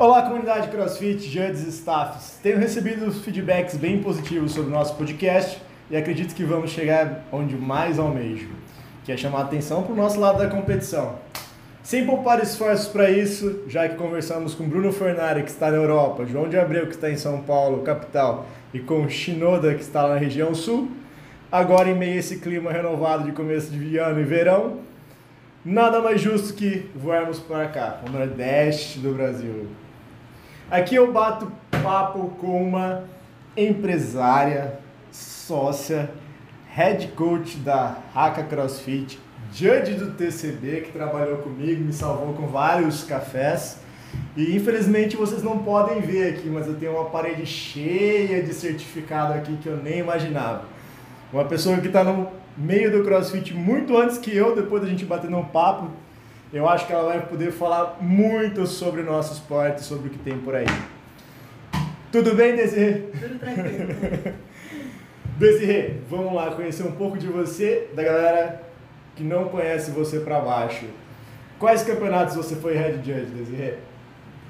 Olá, comunidade CrossFit, judges e staffs. Tenho recebido feedbacks bem positivos sobre o nosso podcast e acredito que vamos chegar onde mais almejo, que é chamar atenção para o nosso lado da competição. Sem poupar esforços para isso, já que conversamos com Bruno Fornari, que está na Europa, João de Abreu, que está em São Paulo, capital, e com Shinoda, que está lá na região sul, agora em meio a esse clima renovado de começo de ano e verão, nada mais justo que voarmos para cá, o Nordeste do Brasil. Aqui eu bato papo com uma empresária, sócia, head coach da Haka CrossFit, judge do TCB que trabalhou comigo, me salvou com vários cafés. E infelizmente vocês não podem ver aqui, mas eu tenho uma parede cheia de certificado aqui que eu nem imaginava. Uma pessoa que está no meio do CrossFit muito antes que eu, depois da gente bater um papo, eu acho que ela vai poder falar muito sobre o nosso esporte, sobre o que tem por aí. Tudo bem, Desirê? Tudo tranquilo. Desirê, vamos lá conhecer um pouco de você, da galera que não conhece você para baixo. Quais campeonatos você foi head judge, Desirê?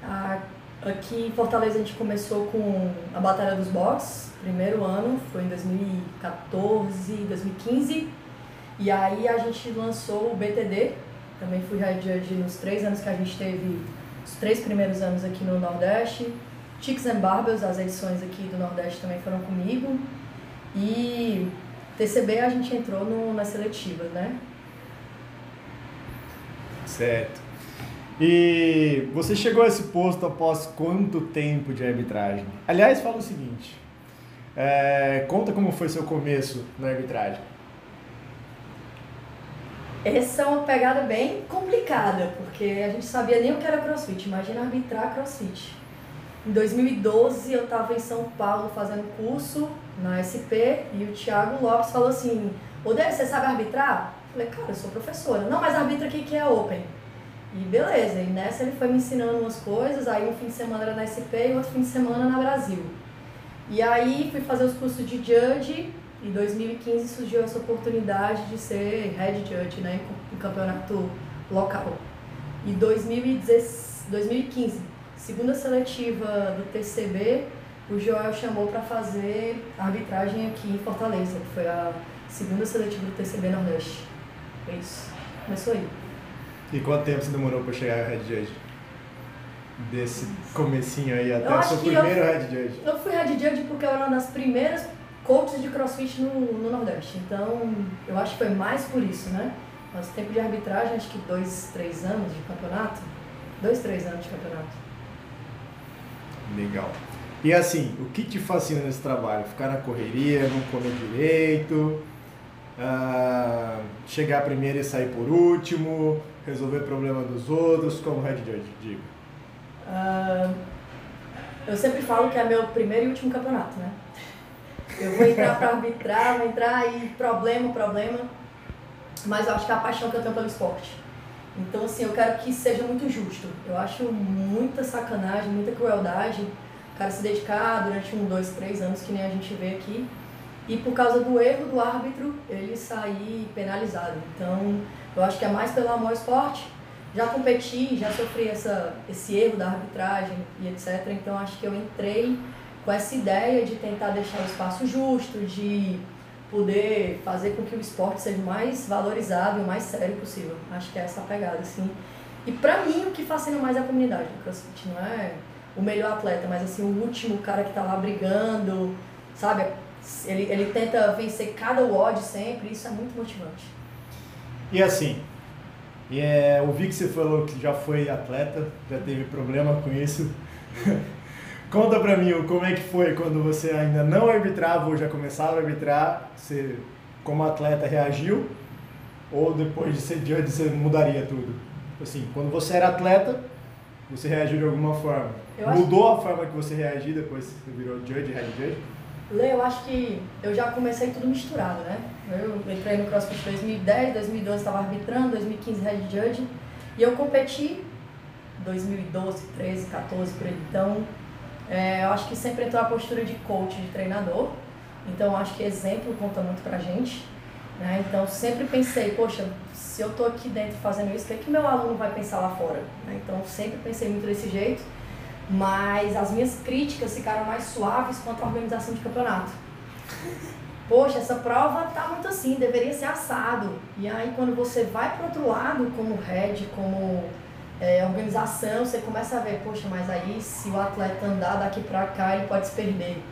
Ah, aqui em Fortaleza a gente começou com a Batalha dos Box, primeiro ano, foi em 2014, 2015. E aí a gente lançou o BTD, também fui judge nos três anos que a gente teve, os três primeiros anos aqui no Nordeste. Chicks and Barbers, as edições aqui do Nordeste também foram comigo. E TCB a gente entrou no, nas seletivas, né? Certo. E você chegou a esse posto após quanto tempo de arbitragem? Aliás, fala o seguinte: é, conta como foi seu começo na arbitragem. Essa é uma pegada bem complicada, porque a gente sabia nem o que era crossfit. Imagina arbitrar crossfit. Em 2012 eu estava em São Paulo fazendo curso na SP e o Thiago Lopes falou assim: Odeio, você sabe arbitrar? Eu falei, cara, eu sou professora. Não, mas arbitra aqui que é Open. E beleza, e nessa ele foi me ensinando umas coisas, aí um fim de semana era na SP e outro fim de semana na Brasil. E aí fui fazer os cursos de Judge em 2015 surgiu essa oportunidade de ser head judge né, em campeonato local. E 2015, segunda seletiva do TCB, o Joel chamou para fazer arbitragem aqui em Fortaleza, que foi a segunda seletiva do TCB Nordeste. Foi isso. Começou aí. E quanto tempo você demorou para chegar head judge? Desse comecinho aí até o seu primeiro eu- head judge. Eu fui head judge porque eu era uma das primeiras coaches de crossfit no, no Nordeste. Então, eu acho que foi mais por isso, né? Nosso tempo de arbitragem, acho que dois, três anos de campeonato. Dois, três anos de campeonato. Legal. E assim, o que te fascina nesse trabalho? Ficar na correria, não comer direito, ah, chegar primeiro e sair por último, resolver problema dos outros, como head judge, digo. Ah, eu sempre falo que é meu primeiro e último campeonato, né? Eu vou entrar para arbitrar, vou entrar e problema, problema. Mas eu acho que é a paixão que eu tenho pelo esporte. Então, assim, eu quero que seja muito justo. Eu acho muita sacanagem, muita crueldade o cara se dedicar durante um, dois, três anos, que nem a gente vê aqui, e por causa do erro do árbitro, ele sair penalizado. Então, eu acho que é mais pelo amor ao esporte. Já competi, já sofri essa, esse erro da arbitragem e etc. Então, acho que eu entrei com essa ideia de tentar deixar o espaço justo, de poder fazer com que o esporte seja o mais valorizado e o mais sério possível. Acho que é essa pegada, assim. E pra mim, o que fascina mais é a comunidade do CrossFit. Não é o melhor atleta, mas assim, o último cara que tá lá brigando, sabe? Ele, ele tenta vencer cada WOD sempre, isso é muito motivante. E assim, é, ouvi que você falou que já foi atleta, já teve problema com isso. Conta pra mim como é que foi quando você ainda não arbitrava ou já começava a arbitrar, você como atleta reagiu? Ou depois de ser judge você mudaria tudo? Assim, quando você era atleta, você reagiu de alguma forma. Eu acho- Mudou a forma que você reagiu depois que você virou judge, head judge? Lê, eu acho que eu já comecei tudo misturado, né? Eu entrei no CrossFit 2010, 2012 estava arbitrando, 2015 Head Judge. E eu competi 2012, 13, 14 por aí. Então, é, eu acho que sempre entrou a postura de coach, de treinador. Então, acho que exemplo conta muito pra gente. Né? Então, sempre pensei, poxa, se eu tô aqui dentro fazendo isso, o que, é que meu aluno vai pensar lá fora? Né? Então, sempre pensei muito desse jeito. Mas as minhas críticas ficaram mais suaves quanto à organização de campeonato. Poxa, essa prova tá muito assim, deveria ser assado. E aí quando você vai para outro lado, como head, como é, organização, você começa a ver, poxa, mas aí se o atleta andar daqui para cá, ele pode se perder.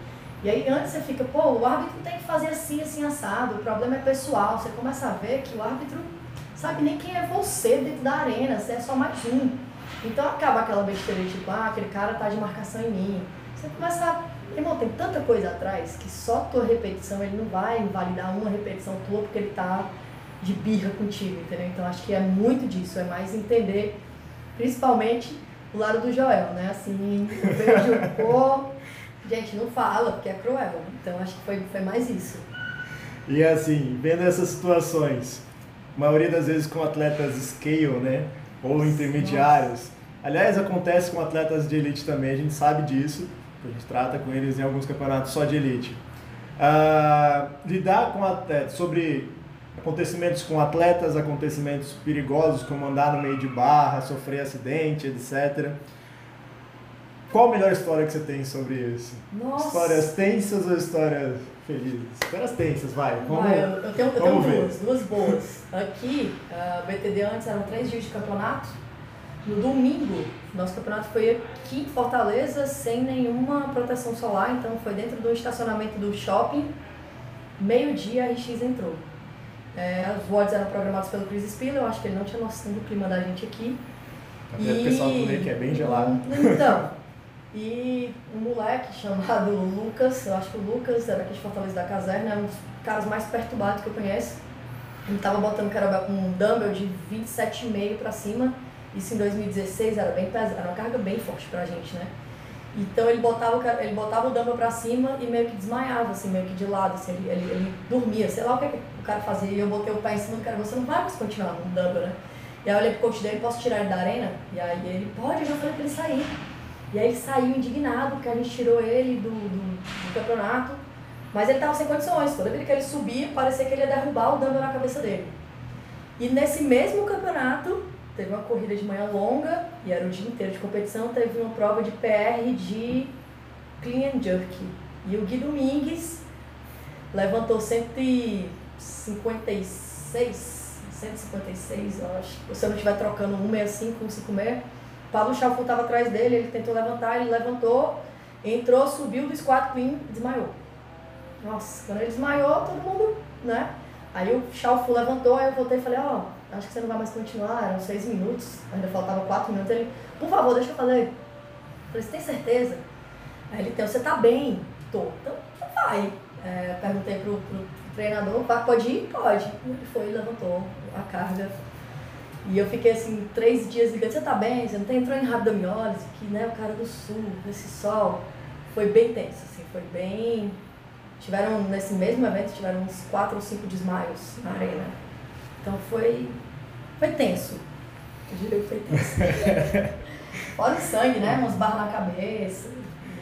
E aí antes você fica, pô, o árbitro tem que fazer assim, assim, assado, o problema é pessoal. Você começa a ver que o árbitro sabe nem quem é você dentro da arena, você é só mais um. Então acaba aquela besteira de tipo, ah, aquele cara tá de marcação em mim. Você começa a. Irmão, tem tanta coisa atrás que só tua repetição, ele não vai invalidar uma repetição tua porque ele tá de birra contigo, entendeu? Então acho que é muito disso, é mais entender, principalmente o lado do Joel, né? Assim, pô, gente, não fala, porque é cruel. Então acho que foi, foi mais isso. E assim, vendo essas situações, maioria das vezes com atletas scale, né? Ou intermediários. Nossa. Aliás, acontece com atletas de elite também, a gente sabe disso, a gente trata com eles em alguns campeonatos só de elite. Uh, lidar com atletas, sobre acontecimentos com atletas, acontecimentos perigosos, como andar no meio de barra, sofrer acidente, etc. Qual a melhor história que você tem sobre isso? Nossa. Histórias tensas ou histórias felizes? Histórias tensas, vai. Vamos, vai, eu, eu tenho, eu tenho duas, duas boas. Aqui, a uh, BTD antes eram três dias de campeonato. No domingo, nosso campeonato foi aqui em Fortaleza, sem nenhuma proteção solar, então foi dentro do estacionamento do shopping. Meio-dia a RX entrou. É, os WODs eram programados pelo Chris Spiller, eu acho que ele não tinha noção do clima da gente aqui. Até e... o pessoal do que é bem gelado. Então, e um moleque chamado Lucas, eu acho que o Lucas era aqui de Fortaleza da Caserna, é um dos caras mais perturbados que eu conheço. Ele tava botando um um dumbbell de 27,5 para cima. Isso em 2016 era bem pesado, era uma carga bem forte pra gente, né? Então ele botava, ele botava o dumbbell pra cima e meio que desmaiava, assim, meio que de lado, assim, ele, ele, ele dormia, sei lá o que, que, cara fazia. E eu botei o pé em cima do cara, você não vai mais continuar dumbbell, né? E aí eu olhei pro coach dele, posso tirar ele da arena? E aí ele, pode, eu já falei pra ele sair. E aí ele saiu indignado porque a gente tirou ele do, do, do campeonato. Mas ele estava sem condições. Toda vez que ele subia, parecia que ele ia derrubar o dumbbell na cabeça dele. E nesse mesmo campeonato, teve uma corrida de manhã longa, e era o dia inteiro de competição, teve uma prova de PR de clean and jerk. E o Gui Domingues levantou 156, 156, eu acho. Se eu não estiver trocando 165, 156 Paulo Chalfon estava atrás dele, ele tentou levantar, ele levantou, entrou, subiu do squat clean, desmaiou. Nossa, quando ele desmaiou, todo mundo, né? Aí o Chalfon levantou, aí eu voltei e falei, ó, oh, acho que você não vai mais continuar, eram seis minutos, ainda faltava quatro minutos. Ele, por favor, deixa eu fazer. Eu falei, você tem certeza? Aí ele tem, você tá bem? Tô. Então vai. É, perguntei pro, pro treinador, pode ir? Pode. Ele foi, levantou a carga, e eu fiquei assim, três dias ligando, você tá bem? Você não tem? Entrou em rabdomiólise, que né, o cara do sul, nesse sol. Foi bem tenso, assim, foi bem. Tiveram, nesse mesmo evento, tiveram uns quatro ou cinco desmaios na arena. Então foi. Foi tenso. Eu diria que foi tenso. Fora o sangue, né? Uns barros na cabeça.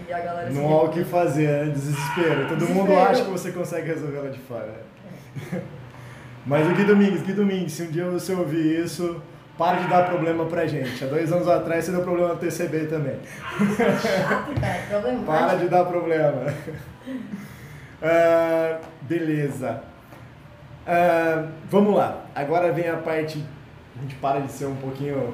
E a galera Não há o que fazer, né? Desespero. Todo Desespero. mundo acha que você consegue resolver lá de fora. É. Mas o Gui Domingues, Gui Domingues, se um dia você ouvir isso, para de dar problema pra gente. Há dois anos atrás você deu problema no TCB também. Chato, cara, problema. Para de dar problema. Uh, beleza. Uh, vamos lá. Agora vem a parte. A gente para de ser um pouquinho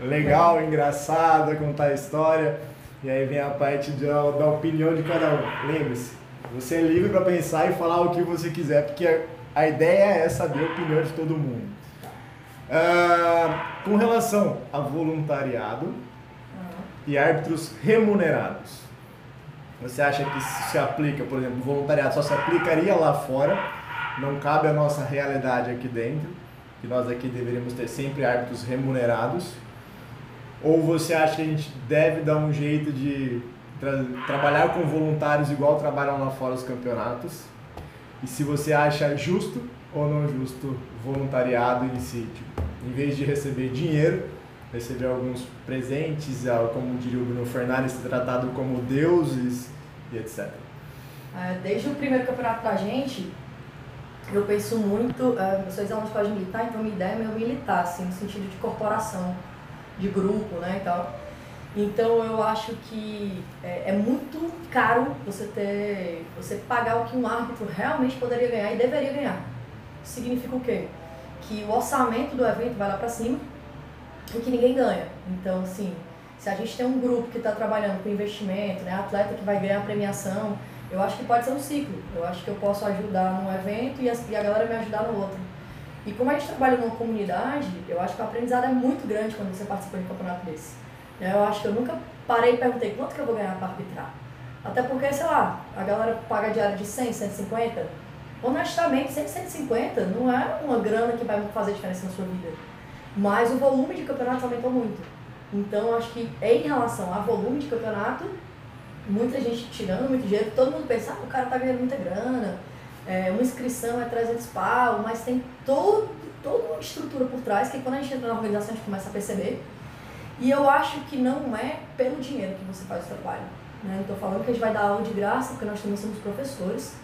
legal, engraçada, contar a história. E aí vem a parte de, da opinião de cada um. Lembre-se, você é livre para pensar e falar o que você quiser, porque a ideia é saber a opinião de todo mundo. Uh, com relação a voluntariado e árbitros remunerados, você acha que se aplica, por exemplo, voluntariado só se aplicaria lá fora, não cabe a nossa realidade aqui dentro, que nós aqui deveríamos ter sempre árbitros remunerados? Ou você acha que a gente deve dar um jeito de tra trabalhar com voluntários igual trabalham lá fora os campeonatos? e se você acha justo ou não justo voluntariado em si. Tipo, em vez de receber dinheiro, receber alguns presentes, como diria o Bruno Fernandes, ser tratado como deuses e etc. É, desde o primeiro campeonato da gente, eu penso muito, eu sou ex-aluno de militar, então minha ideia é militar, assim, no sentido de corporação, de grupo, né, e tal. Então eu acho que é, é, muito caro você ter, você pagar o que um árbitro realmente poderia ganhar e deveria ganhar. Significa o quê? Que o orçamento do evento vai lá para cima e que ninguém ganha. Então, assim, se a gente tem um grupo que está trabalhando com investimento, né, atleta que vai ganhar premiação, eu acho que pode ser um ciclo. Eu acho que eu posso ajudar num evento e a, e a galera me ajudar no outro. E como a gente trabalha numa comunidade, eu acho que o aprendizado é muito grande quando você participa de um campeonato desse. Né, eu acho que eu nunca parei e perguntei quanto que eu vou ganhar para arbitrar. Até porque, sei lá, a galera paga diária de 100, 150. Honestamente, 100, 150 não é uma grana que vai fazer diferença na sua vida. Mas o volume de campeonatos aumentou muito. Então, acho que em relação a volume de campeonato, muita gente tirando muito dinheiro, todo mundo pensa, ah, o cara tá ganhando muita grana, é, uma inscrição é 300 pau, mas tem todo, toda uma estrutura por trás que quando a gente entra na organização a gente começa a perceber. E eu acho que não é pelo dinheiro que você faz o trabalho. Né? Estou falando que a gente vai dar aula de graça, porque nós também somos professores,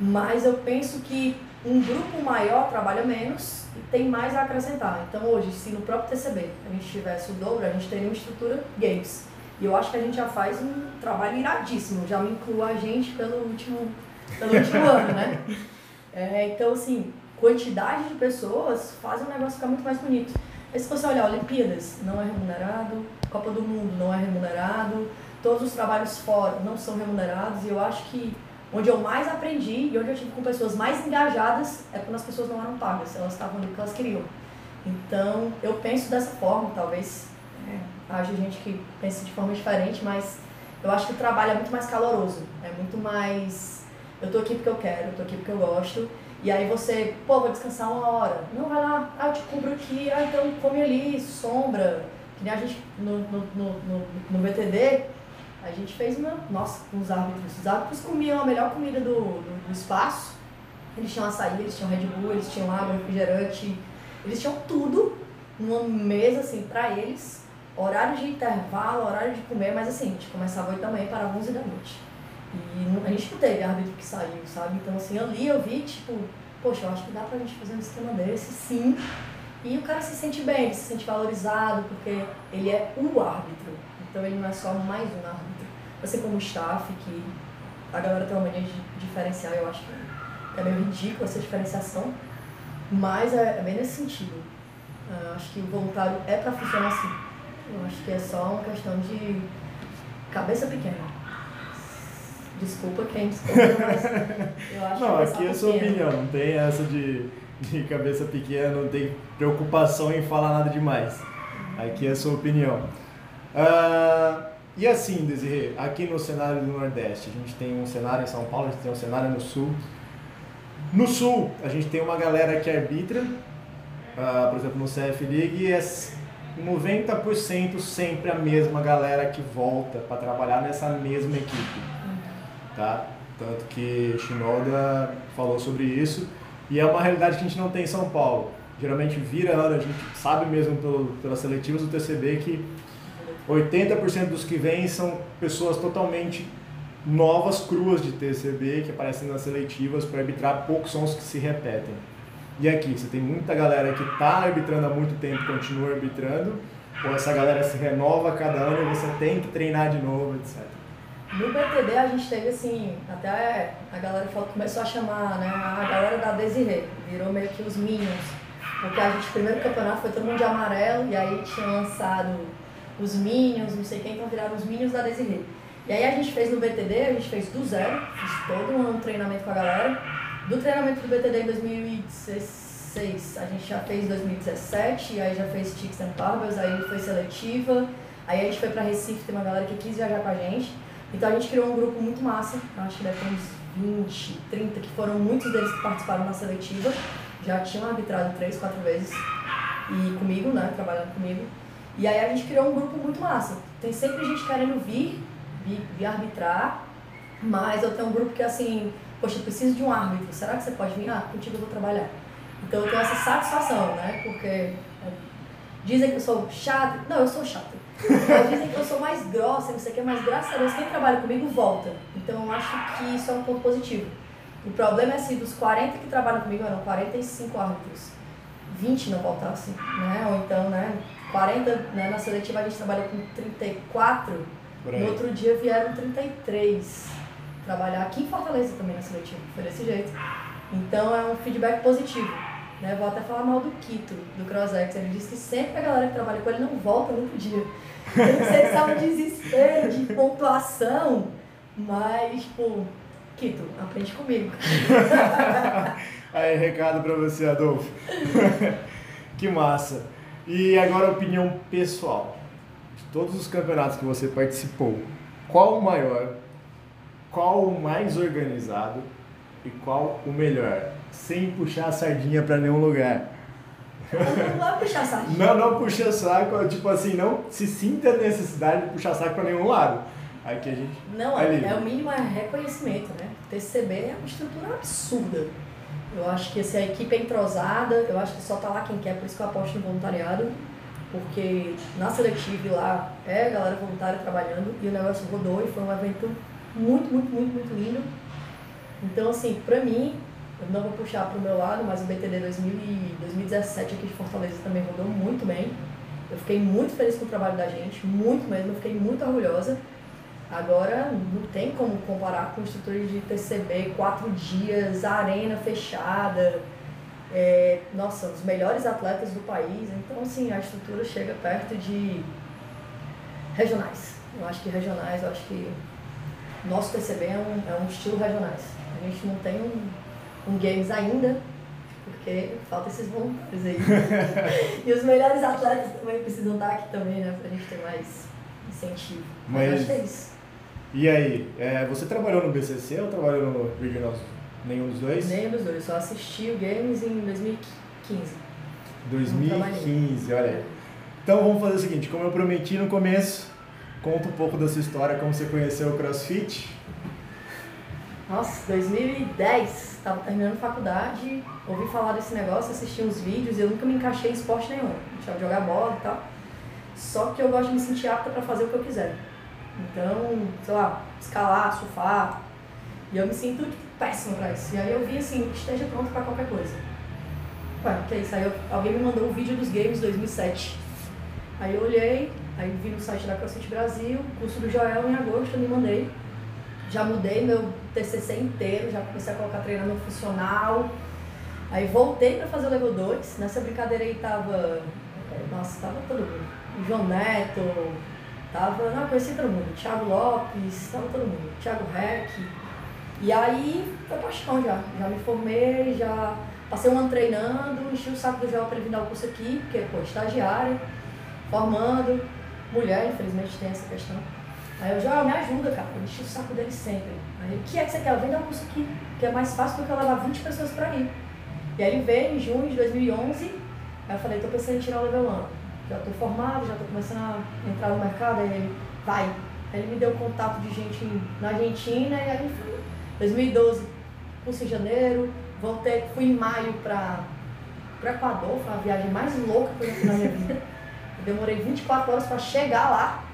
mas eu penso que um grupo maior trabalha menos e tem mais a acrescentar. Então hoje, se no próprio TCB a gente tivesse o dobro, a gente teria uma estrutura games. E eu acho que a gente já faz um trabalho iradíssimo, já me inclua a gente pelo último, pelo último ano, né? É, então, assim, quantidade de pessoas faz o negócio ficar muito mais bonito. E se você olhar Olimpíadas, não é remunerado, Copa do Mundo não é remunerado, todos os trabalhos fora não são remunerados, e eu acho que onde eu mais aprendi e onde eu tive com pessoas mais engajadas é quando as pessoas não eram pagas, elas estavam ali porque elas queriam. Então, eu penso dessa forma, talvez é, haja gente que pense de forma diferente, mas eu acho que o trabalho é muito mais caloroso, é muito mais. Eu tô aqui porque eu quero, eu tô aqui porque eu gosto. E aí você, pô, vou descansar uma hora. Não, vai lá, ah, eu te cubro aqui, ah, então come ali, sombra. Que nem a gente no, no, no, no, no BTD, a gente fez uma. Nossa, com os árbitros. Os árbitros comiam a melhor comida do, do, do espaço. Eles tinham açaí, eles tinham Red Bull, eles tinham água, refrigerante. Eles tinham tudo numa mesa, assim, pra eles. Horário de intervalo, horário de comer, mas assim, a gente começava 8 da manhã para 11 da noite. E a gente não teve árbitro que saiu, sabe? Então, assim, ali eu vi, tipo, poxa, eu acho que dá pra gente fazer um sistema desse, sim. E o cara se sente bem, ele se sente valorizado, porque ele é o árbitro. Então ele não é só mais um árbitro. Você como staff, que a galera tem uma mania de diferenciar, eu acho que é meio ridículo essa diferenciação, mas é, é bem nesse sentido. Eu acho que o voluntário é para funcionar assim. Eu acho que é só uma questão de cabeça pequena. Desculpa quem discordou, mas eu acho não, que aqui é a sua opinião, não tem essa de, de cabeça pequena, não tem preocupação em falar nada demais. Aqui é a sua opinião. Uh, e assim, Desirê, aqui no cenário do Nordeste, a gente tem um cenário em São Paulo, a gente tem um cenário no Sul. No Sul, a gente tem uma galera que arbitra, uh, por exemplo, no CF League, e é 90% sempre a mesma galera que volta para trabalhar nessa mesma equipe. Tá? Tanto que Shinoda falou sobre isso, e é uma realidade que a gente não tem em São Paulo. Geralmente vira ano, a gente sabe mesmo pelas seletivas do TCB que 80% dos que vêm são pessoas totalmente novas, cruas de TCB, que aparecem nas seletivas para arbitrar, poucos são os que se repetem. E aqui, você tem muita galera que está arbitrando há muito tempo, continua arbitrando, ou essa galera se renova a cada ano e você tem que treinar de novo, etc. No BTD a gente teve assim, até a galera começou a chamar né, a galera da Desirê, virou meio que os Minions. Porque a gente, primeiro campeonato foi todo mundo de amarelo e aí tinha lançado os Minions, não sei quem, então viraram os Minions da Desirê. E aí a gente fez no BTD, a gente fez do zero, fiz todo um treinamento com a galera. Do treinamento do BTD em 2016, a gente já fez 2017, aí já fez Chicks and Barbers, aí foi seletiva, aí a gente foi pra Recife, tem uma galera que quis viajar com a gente. Então a gente criou um grupo muito massa, acho que deve ter uns 20, 30, que foram muitos deles que participaram da seletiva, já tinham arbitrado três, quatro vezes, e comigo, né, trabalhando comigo. E aí a gente criou um grupo muito massa. Tem sempre gente querendo vir, vir, vir arbitrar, mas eu tenho um grupo que assim, poxa, eu preciso de um árbitro, será que você pode vir? Ah, contigo eu vou trabalhar. Então eu tenho essa satisfação, né? Porque é, dizem que eu sou chata. Não, eu sou chata. Dizem que eu sou mais grossa, não sei o que, mas graças a Deus quem trabalha comigo volta. Então eu acho que isso é um ponto positivo. O problema é assim, dos 40 que trabalham comigo eram 45 árbitros. 20 não voltassem, né? Ou então, né? 40, né, na seletiva a gente trabalhou com 34, no outro dia vieram 33 trabalhar aqui em Fortaleza também na seletiva, foi desse jeito. Então é um feedback positivo. Né? Vou até falar mal do Quito, do CrossX. Ele disse que sempre a galera que trabalha com ele não volta no dia. Eu não sei se é um desespero de pontuação, mas, pô, Quito, aprende comigo. Aí, recado pra você, Adolfo. que massa. E agora, opinião pessoal. De todos os campeonatos que você participou, qual o maior, qual o mais organizado e qual o melhor? Sem puxar a sardinha pra nenhum lugar. Não, não é puxar saco. Não, não puxa saco, tipo assim, não se sinta a necessidade de puxar saco pra nenhum lado. Aqui a gente. Não, ali. é o mínimo é reconhecimento, né? TCB é uma estrutura absurda. Eu acho que assim, a equipe é entrosada, eu acho que só tá lá quem quer, por isso que eu aposto no voluntariado, porque na seletiva lá é a galera voluntária trabalhando e o negócio rodou e foi um evento muito, muito, muito, muito lindo. Então, assim, pra mim, eu não vou puxar pro meu lado, mas o BTD 2000 e 2017 aqui de Fortaleza também rodou muito bem. Eu fiquei muito feliz com o trabalho da gente, muito mesmo, eu fiquei muito orgulhosa. Agora, não tem como comparar com estrutura de TCB, quatro dias, arena fechada, é, nossa, os melhores atletas do país. Então, assim, a estrutura chega perto de regionais. Eu acho que regionais, eu acho que nosso TCB é um, é um estilo regionais. A gente não tem um, um games ainda, porque falta esses voluntários aí. e os melhores atletas também precisam estar aqui também, né? Pra gente ter mais incentivo. Mas, Mas- acho que é isso. E aí, é, você trabalhou no BCC ou trabalhou no Regionals? Nenhum dos dois? Nenhum dos dois, só assisti o Games em 2015. 2015, olha aí. Então vamos fazer o seguinte, como eu prometi no começo, conta um pouco da sua história, como você conheceu o CrossFit. Nossa, 2010, tava terminando faculdade, ouvi falar desse negócio, assisti uns vídeos, eu nunca me encaixei em esporte nenhum. Deixava de jogar bola e tal. Só que eu gosto de me sentir apta pra fazer o que eu quiser. Então, sei lá, escalar, surfar. E eu me sinto péssima pra isso. E aí eu vi assim, esteja pronto pra qualquer coisa. Ué, que é isso? Aí eu- alguém me mandou um vídeo dos Games 2007. Aí eu olhei, aí vi no site da CrossFit Brasil, curso do Joel em agosto, eu me mandei. Já mudei meu TCC inteiro, já comecei a colocar treinamento funcional. Aí voltei para fazer o level 2. Nessa brincadeira aí tava. Nossa, tava todo mundo. O João Neto, tava. Não, conheci todo mundo. Thiago Lopes, tava todo mundo. Thiago Reck. E aí foi paixão já. Já me formei, já passei um ano treinando, enchi o saco do Joel para vir dar o curso aqui, porque, pô, estagiária, formando, mulher, infelizmente tem essa questão. Aí eu já, me ajuda, cara, eu enchi o saco dele sempre. Aí, o que é que você quer? Vem dar um curso aqui, que é mais fácil do que eu levar 20 pessoas pra ir. E aí ele veio em junho de 2011, aí eu falei, tô pensando em tirar o level 1. Já tô formado, já tô começando a entrar no mercado, aí ele, vai. Aí ele me deu contato de gente na Argentina, e aí fui. 2012, curso em janeiro, voltei, fui em maio pra, pro Equador, foi a viagem mais louca que eu já fiz na minha vida. Eu demorei 24 horas pra chegar lá.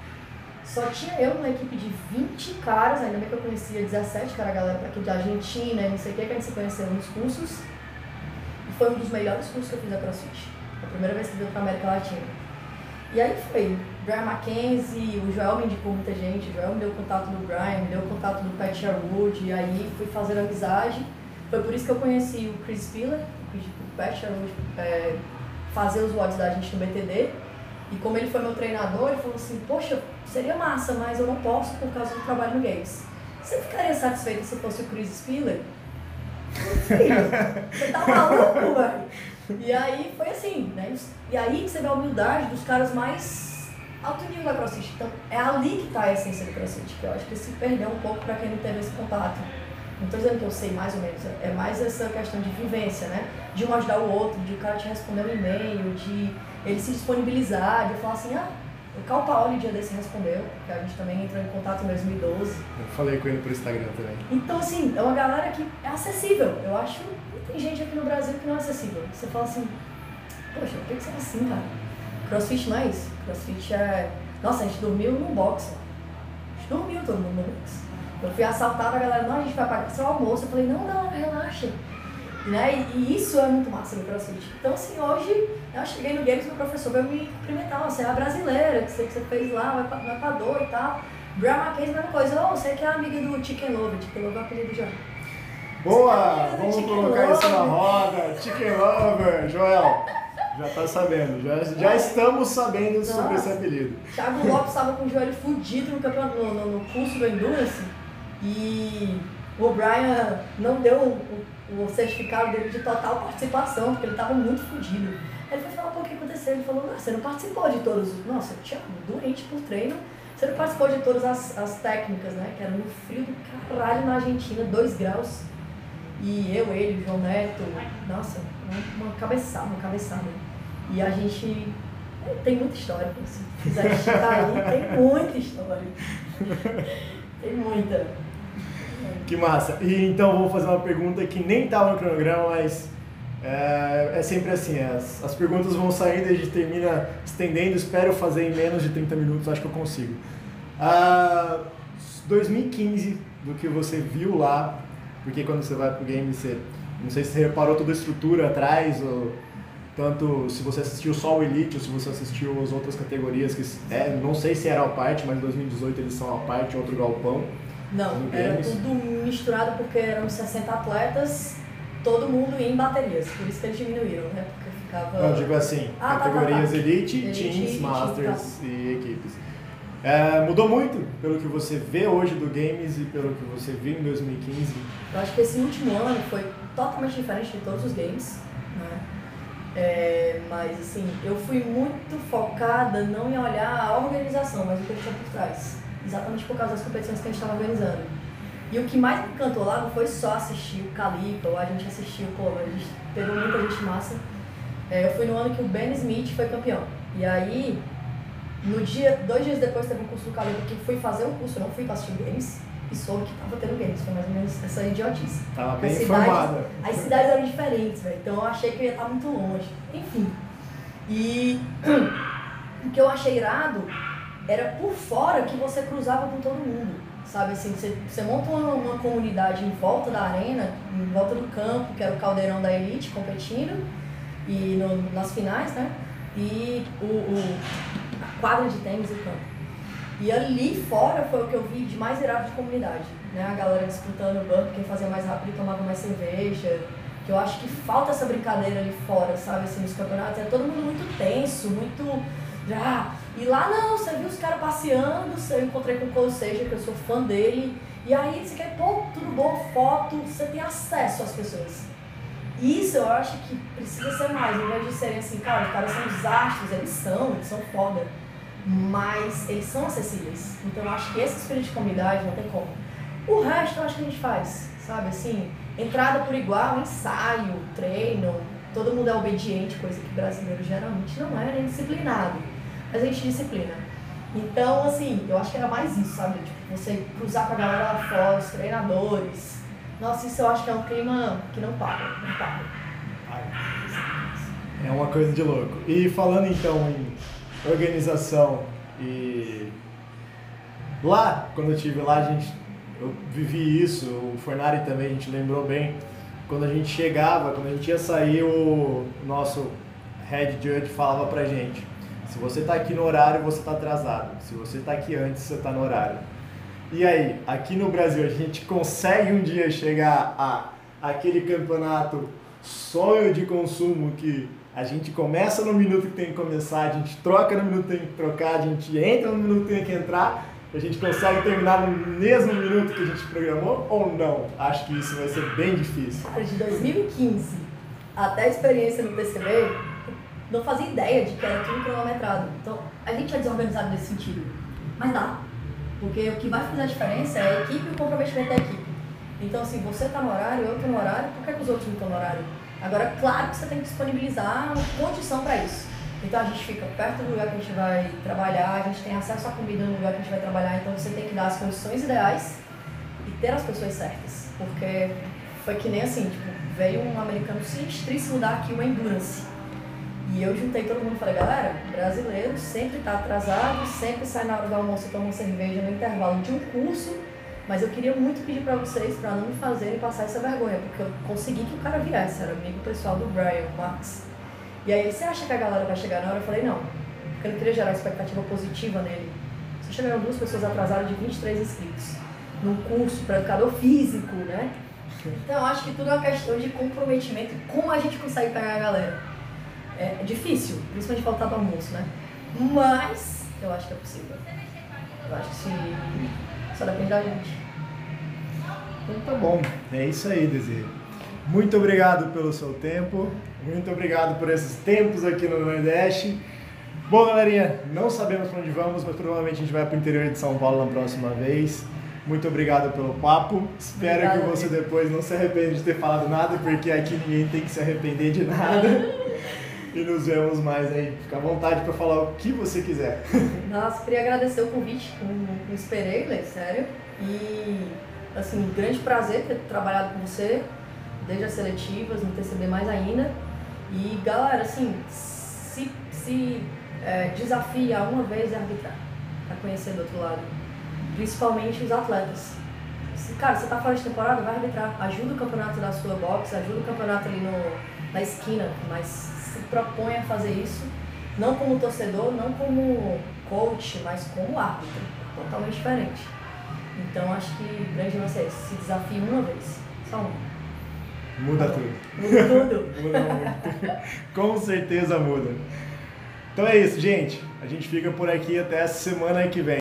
Só tinha eu numa equipe de 20 caras, ainda bem que eu conhecia 17, que era a galera daqui de Argentina não sei o que, que a gente se conheceu nos cursos. E foi um dos melhores cursos que eu fiz da CrossFit. A primeira vez que veio pra América Latina. E aí foi. Brian Mackenzie, o Joel me indicou muita gente, o Joel me deu contato do Brian, me deu contato do Pat Sherwood, e aí fui fazer amizade. Foi por isso que eu conheci o Chris Spiller, o Pat Sherwood, é, fazer os WODs da gente no BTD. E como ele foi meu treinador, ele falou assim, poxa, seria massa, mas eu não posso por causa do trabalho no Games. Você ficaria satisfeito se fosse o Chris Spiller? Você tá maluco, velho? E aí foi assim, né? E aí que você vê a humildade dos caras mais alto nível da CrossFit. Então é ali que tá a essência do CrossFit, que eu acho que se perdeu um pouco pra quem não teve esse contato. Não tô dizendo que eu sei mais ou menos, é mais essa questão de vivência, né? De um ajudar o outro, de o cara te responder um e-mail, de ele se disponibilizar, de falar assim, ah, o Cal Paoli dia desse respondeu, porque a gente também entrou em contato em 2012. Eu falei com ele por Instagram também. Então, assim, é uma galera que é acessível. Eu acho que tem gente aqui no Brasil que não é acessível. Você fala assim, poxa, por que que você é assim, cara? Crossfit não é isso. Crossfit é. Nossa, a gente dormiu num box. A gente dormiu todo mundo no box. Eu fui assaltada, a galera, não, a gente vai pagar seu almoço. Eu falei, não, não, relaxa. Né? E, e isso é muito massa no CrossFit. Então, assim, hoje eu cheguei no Games, meu professor veio me cumprimentar. Você é a brasileira, que você, que você fez lá, vai pra, vai pra dor e tal. Brian Marquez, mesma coisa. Oh, você que é amiga do Chicken Love. Chicken Love é o apelido já. Boa! Vamos colocar isso na roda. Chicken Lover, Joel. Já tá sabendo, já, já estamos sabendo Nossa. sobre esse apelido. Thiago Lopes estava com o joelho fudido no, campeonato, no, no, no curso do Endurance e o Brian não deu o, certificado dele de total participação, porque ele estava muito fudido. Ele foi falar, pô, o que aconteceu? Ele falou, você não participou de todos os... Nossa, Thiago, doente por treino, você não participou de todas as, as técnicas, né? Que era no frio do caralho na Argentina, 2 graus. E eu, ele, o João Neto, nossa, uma cabeçada, uma cabeçada. E a gente tem muita história, se quiser estar aí, tem muita história. tem muita. Que massa. E então vou fazer uma pergunta que nem estava no cronograma, mas é, é sempre assim, as, as perguntas vão saindo e a gente termina estendendo, espero fazer em menos de 30 minutos, acho que eu consigo. Ah, 2015, do que você viu lá, porque quando você vai pro game, você, não sei se você reparou toda a estrutura atrás, ou tanto se você assistiu só o Elite ou se você assistiu as outras categorias, que é, não sei se era a parte, mas em 2018 eles são a parte, outro galpão. Não, era tudo misturado porque eram 60 atletas, todo mundo em baterias, por isso que eles diminuíram, né? Porque ficava. Não, digo assim, ah, categorias tá, tá, tá. Elite, Elite, Teams, Masters e equipes. É, mudou muito pelo que você vê hoje do Games e pelo que você viu em 2015? Eu acho que esse último ano foi totalmente diferente de todos os games, né? É, mas assim, eu fui muito focada não em olhar a organização, mas o que tinha por trás. Exatamente por causa das competições que a gente estava organizando. E o que mais me encantou lá não foi só assistir o Calipa, ou a gente assistiu, pô, a gente pegou muita gente massa. É, eu fui no ano que o Ben Smith foi campeão. E aí, no dia, dois dias depois teve um curso do Calipa que fui fazer o curso, não fui para assistir games e soube que tava tendo games. Foi mais ou menos essa idiotice. Tava bem as informada. As cidades eram diferentes, velho. Então eu achei que eu ia estar muito longe. Enfim. E o que eu achei irado era por fora que você cruzava com todo mundo. Sabe assim, você, você monta uma, uma comunidade em volta da arena, em volta do campo, que era o caldeirão da elite competindo, e no, nas finais, né? E o, o, a quadra de tênis e o campo. E ali fora foi o que eu vi de mais irado de comunidade. Né? A galera disputando o banco, quem fazia mais rápido tomava mais cerveja. Que eu acho que falta essa brincadeira ali fora, sabe? Assim, nos campeonatos. É todo mundo muito tenso, muito. Já. E lá não, você viu os caras passeando, eu encontrei com o Cole Seja, que eu sou fã dele. E aí você quer, pô, tudo bom, foto, você tem acesso às pessoas. Isso eu acho que precisa ser mais, ao invés de serem assim, cara, os caras são os astros, eles são, eles são foda mas eles são acessíveis. Então eu acho que esse espírito de comunidade não tem como. O resto eu acho que a gente faz, sabe? Assim, entrada por igual, ensaio, treino, todo mundo é obediente, coisa que brasileiro geralmente não é, nem disciplinado. A gente disciplina. Então, assim, eu acho que era mais isso, sabe? Tipo, você cruzar com a galera lá fora, os treinadores. Nossa, isso eu acho que é um clima que não para, não para. É uma coisa de louco. E falando então em organização e lá, quando eu estive lá, a gente, eu vivi isso, o Fornari também, a gente lembrou bem, quando a gente chegava, quando a gente ia sair, o nosso head judge falava pra gente, se você tá aqui no horário, você tá atrasado, se você tá aqui antes, você tá no horário. E aí, aqui no Brasil, a gente consegue um dia chegar a aquele campeonato sonho de consumo que a gente começa no minuto que tem que começar, a gente troca no minuto que tem que trocar, a gente entra no minuto que tem que entrar, a gente consegue terminar no mesmo minuto que a gente programou ou não? Acho que isso vai ser bem difícil. Cara, de 2015 até a experiência no PCB, não fazia ideia de que era tudo cronometrado. Então, a gente é desorganizado nesse sentido. Mas dá. Porque o que vai fazer a diferença é a equipe e o comprometimento da equipe. Então, assim, você está no horário, eu estou no horário, por que, que os outros não estão no horário? Agora, claro que você tem que disponibilizar uma condição para isso. Então a gente fica perto do lugar que a gente vai trabalhar, a gente tem acesso à comida no lugar que a gente vai trabalhar, então você tem que dar as condições ideais e ter as pessoas certas. Porque foi que nem assim, tipo, veio um americano sinistríssimo dar aqui o Endurance. E eu juntei todo mundo e falei, galera, brasileiro sempre está atrasado, sempre sai na hora do almoço e toma uma cerveja no intervalo de um curso Mas eu queria muito pedir pra vocês pra não me fazerem passar essa vergonha, porque eu consegui que o cara viesse, era amigo pessoal do Brian, Max. E aí, você acha que a galera vai chegar na hora? Eu falei, não, porque eu não queria gerar expectativa positiva nele. Só chegaram duas pessoas atrasadas de 23 inscritos, num curso para educador físico, né? Então, eu acho que tudo é uma questão de comprometimento, como a gente consegue pegar a galera. É difícil, principalmente faltar do almoço, né? Mas, eu acho que é possível. Eu acho que se só depende da gente. Então tá bom, é isso aí, Desir. Muito obrigado pelo seu tempo, muito obrigado por esses tempos aqui no Nordeste. Bom, galerinha, não sabemos para onde vamos, mas provavelmente a gente vai para o interior de São Paulo na próxima vez. Muito obrigado pelo papo. Espero Obrigada, que você depois não se arrependa de ter falado nada, porque aqui ninguém tem que se arrepender de nada. E nos vemos mais aí. Fica à vontade para falar o que você quiser. Nossa, queria agradecer o convite, não, esperei, Lê, sério. E, assim, um grande prazer ter trabalhado com você, desde as seletivas, no TCB mais ainda. E, galera, assim, se, se é, desafia uma vez é arbitrar, pra conhecer do outro lado. Principalmente os atletas. Cara, você tá fora de temporada, vai arbitrar. Ajuda o campeonato da sua box, ajuda o campeonato ali no, na esquina, mas se propõe a fazer isso, não como torcedor, não como coach, mas como árbitro, totalmente diferente. Então acho que o grande lance é esse, se desafie uma vez, só uma. Muda tudo. Muda tudo. Muda muito. Com certeza muda. Então é isso, gente. A gente fica por aqui até essa semana que vem.